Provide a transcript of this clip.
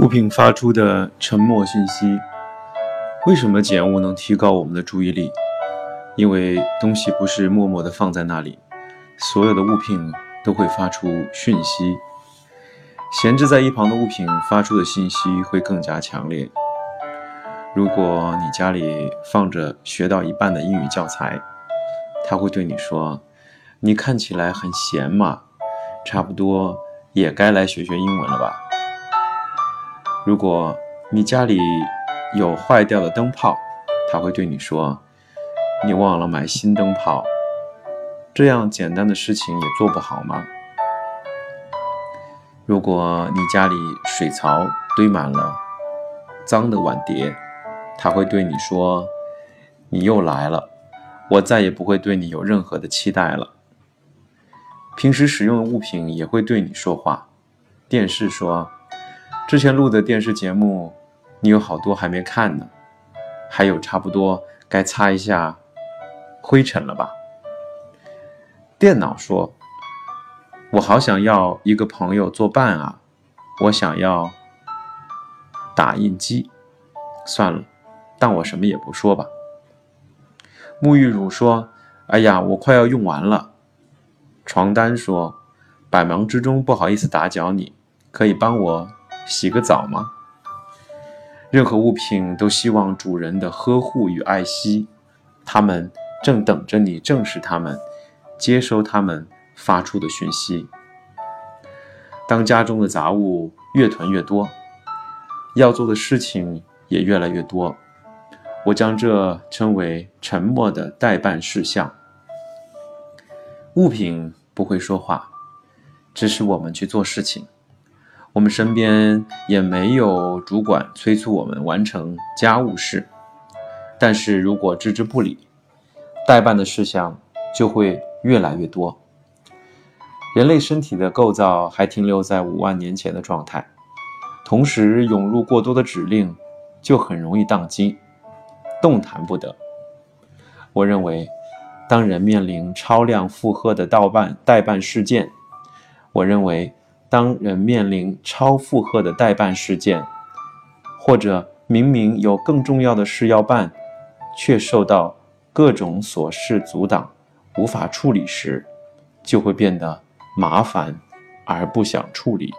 物品发出的沉默讯息。为什么简物能提高我们的注意力？因为东西不是默默地放在那里，所有的物品都会发出讯息。闲置在一旁的物品发出的信息会更加强烈。如果你家里放着学到一半的英语教材，他会对你说：“你看起来很闲嘛，差不多也该来学学英文了吧。”如果你家里有坏掉的灯泡，他会对你说：“你忘了买新灯泡，这样简单的事情也做不好吗？”如果你家里水槽堆满了脏的碗碟，他会对你说：“你又来了。”我再也不会对你有任何的期待了。平时使用的物品也会对你说话。电视说：“之前录的电视节目，你有好多还没看呢，还有差不多该擦一下灰尘了吧？”电脑说：“我好想要一个朋友作伴啊，我想要打印机。算了，当我什么也不说吧。”沐浴乳说：“哎呀，我快要用完了。”床单说：“百忙之中不好意思打搅你，可以帮我洗个澡吗？”任何物品都希望主人的呵护与爱惜，他们正等着你正视他们，接收他们发出的讯息。当家中的杂物越囤越多，要做的事情也越来越多。我将这称为沉默的代办事项。物品不会说话，指使我们去做事情。我们身边也没有主管催促我们完成家务事。但是如果置之不理，代办的事项就会越来越多。人类身体的构造还停留在五万年前的状态，同时涌入过多的指令，就很容易宕机。动弹不得。我认为，当人面临超量负荷的代办代办事件，我认为，当人面临超负荷的代办事件，或者明明有更重要的事要办，却受到各种琐事阻挡，无法处理时，就会变得麻烦而不想处理。